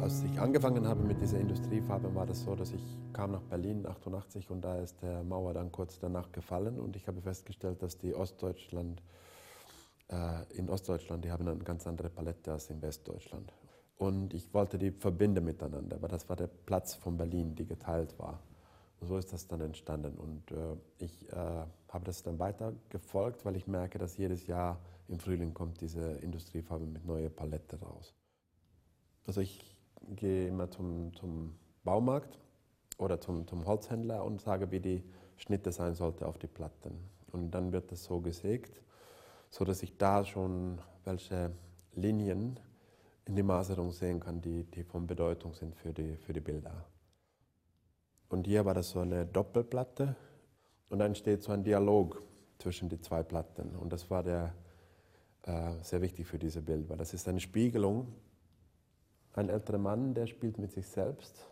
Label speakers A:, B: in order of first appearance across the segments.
A: Als ich angefangen habe mit dieser Industriefarbe, war das so, dass ich kam nach Berlin 88 und da ist der Mauer dann kurz danach gefallen und ich habe festgestellt, dass die Ostdeutschland, äh, in Ostdeutschland, die haben eine ganz andere Palette als in Westdeutschland. Und ich wollte die verbinden miteinander, aber das war der Platz von Berlin, die geteilt war. Und so ist das dann entstanden. Und äh, ich äh, habe das dann weiter gefolgt, weil ich merke, dass jedes Jahr im Frühling kommt diese Industriefarbe mit neuer Palette raus. Also ich gehe immer zum, zum Baumarkt oder zum, zum Holzhändler und sage, wie die Schnitte sein sollte auf die Platten. Und dann wird das so gesägt, so dass ich da schon welche Linien in die Maserung sehen kann, die, die von Bedeutung sind für die, für die Bilder. Und hier war das so eine Doppelplatte und dann steht so ein Dialog zwischen die zwei Platten. Und das war der, äh, sehr wichtig für dieses Bild, weil das ist eine Spiegelung. Ein älterer Mann, der spielt mit sich selbst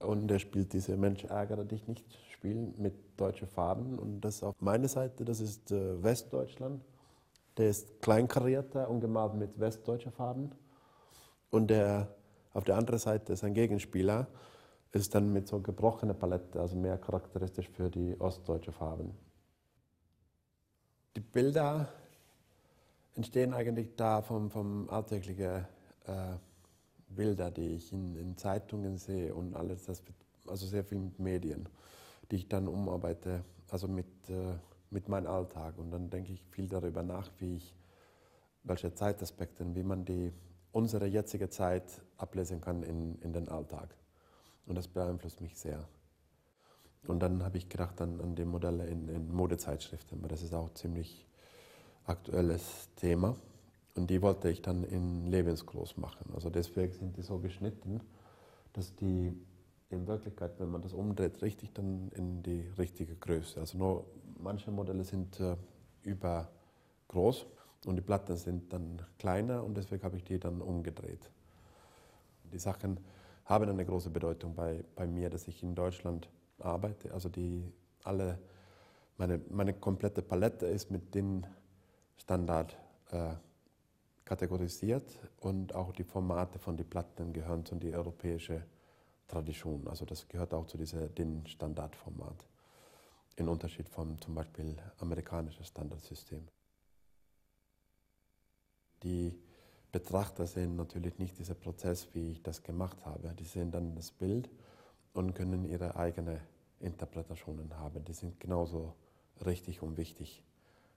A: und der spielt diese Mensch ärgere dich nicht Spiel mit deutschen Farben. Und das auf meiner Seite, das ist äh, Westdeutschland. Der ist kleinkarierter und gemalt mit westdeutschen Farben. Und der auf der anderen Seite ist ein Gegenspieler, ist dann mit so gebrochener Palette, also mehr charakteristisch für die ostdeutschen Farben. Die Bilder entstehen eigentlich da vom, vom alltäglichen äh, Bilder, die ich in, in, Zeitungen sehe und alles, das, also sehr viel mit Medien, die ich dann umarbeite, also mit, äh, mit meinem Alltag. Und dann denke ich viel darüber nach, wie ich, welche Zeitaspekte, wie man die unsere jetzige Zeit ablesen kann in, in den Alltag. Und das beeinflusst mich sehr. Und dann habe ich gedacht an, an die Modelle in, in Modezeitschriften, weil das ist auch ziemlich aktuelles Thema. Und die wollte ich dann in lebensgroß machen. Also deswegen sind die so geschnitten, dass die in Wirklichkeit, wenn man das umdreht, richtig dann in die richtige Größe. Also nur manche Modelle sind äh, übergroß und die Platten sind dann kleiner und deswegen habe ich die dann umgedreht. Die Sachen haben eine große Bedeutung bei, bei mir, dass ich in Deutschland arbeite. Also die alle, meine, meine komplette Palette ist mit den Standard äh, kategorisiert und auch die Formate von den Platten gehören zu die europäische Tradition. Also das gehört auch zu diesem DIN-Standardformat. In Unterschied vom zum Beispiel amerikanischen Standardsystem. Die Betrachter sehen natürlich nicht diesen Prozess, wie ich das gemacht habe. Die sehen dann das Bild und können ihre eigenen Interpretationen haben. Die sind genauso richtig und wichtig.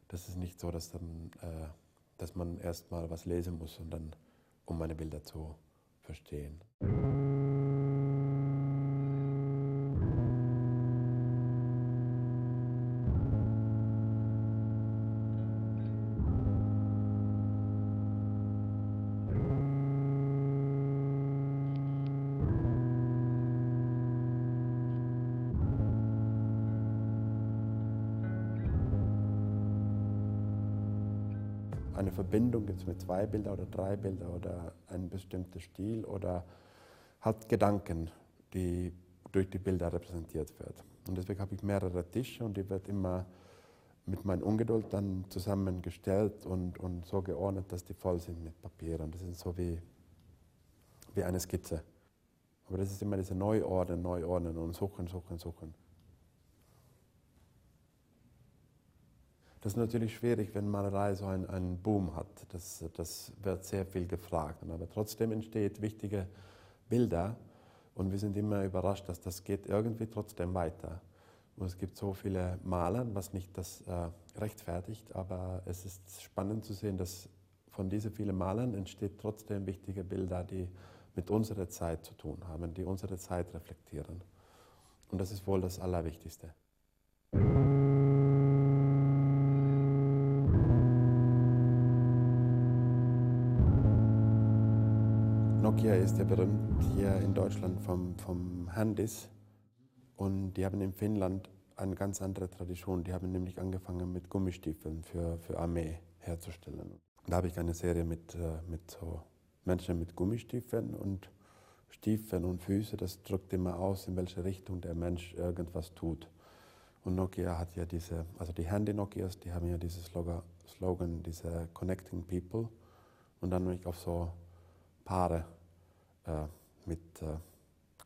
A: Das ist nicht so, dass, dann, äh, dass man erst mal was lesen muss, und dann, um meine Bilder zu verstehen. Eine Verbindung es mit zwei Bildern oder drei Bildern oder ein bestimmter Stil oder halt Gedanken, die durch die Bilder repräsentiert wird. Und deswegen habe ich mehrere Tische und die wird immer mit meiner Ungeduld dann zusammengestellt und, und so geordnet, dass die voll sind mit Papier. Und das ist so wie, wie eine Skizze. Aber das ist immer diese Neuordnen, Neuordnen und Suchen, Suchen, Suchen. Das ist natürlich schwierig, wenn Malerei so einen, einen Boom hat. Das, das wird sehr viel gefragt. Aber trotzdem entstehen wichtige Bilder und wir sind immer überrascht, dass das geht irgendwie trotzdem weiter. Und es gibt so viele Maler, was nicht das äh, rechtfertigt, aber es ist spannend zu sehen, dass von diesen vielen Malern entstehen trotzdem wichtige Bilder, die mit unserer Zeit zu tun haben, die unsere Zeit reflektieren. Und das ist wohl das Allerwichtigste. Nokia ist ja berühmt hier in Deutschland vom, vom Handys. Und die haben in Finnland eine ganz andere Tradition. Die haben nämlich angefangen mit Gummistiefeln für, für Armee herzustellen. Da habe ich eine Serie mit, äh, mit so Menschen mit Gummistiefeln und Stiefeln und Füße. Das drückt immer aus, in welche Richtung der Mensch irgendwas tut. Und Nokia hat ja diese, also die Handy-Nokias, die haben ja dieses Slogan, Slogan diese Connecting People. Und dann habe ich auf so Paare äh, mit äh,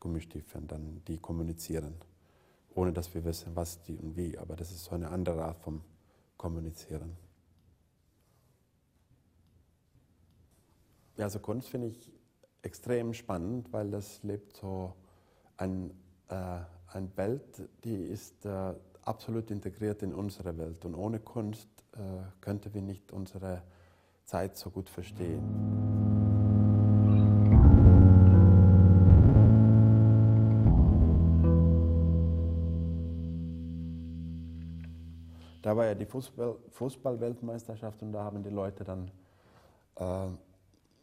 A: Gummistiefeln, dann die kommunizieren, ohne dass wir wissen, was die und wie. Aber das ist so eine andere Art vom Kommunizieren. Ja, also Kunst finde ich extrem spannend, weil das lebt so ein, äh, eine Welt, die ist äh, absolut integriert in unsere Welt. Und ohne Kunst äh, könnten wir nicht unsere Zeit so gut verstehen. Da war ja die Fußball, Fußball-Weltmeisterschaft und da haben die Leute dann äh,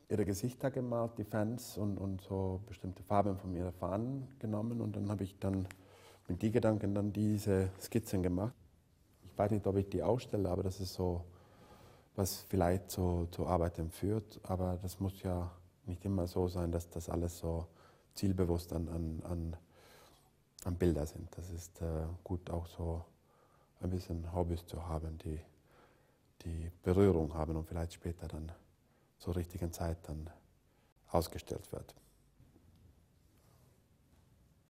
A: ihre Gesichter gemalt, die Fans, und, und so bestimmte Farben von ihren Fahnen genommen. Und dann habe ich dann mit die Gedanken dann diese Skizzen gemacht. Ich weiß nicht, ob ich die ausstelle, aber das ist so, was vielleicht so zur Arbeit führt. Aber das muss ja nicht immer so sein, dass das alles so zielbewusst an, an, an, an Bilder sind. Das ist äh, gut auch so ein bisschen Hobbys zu haben, die, die Berührung haben und vielleicht später dann zur richtigen Zeit dann ausgestellt wird.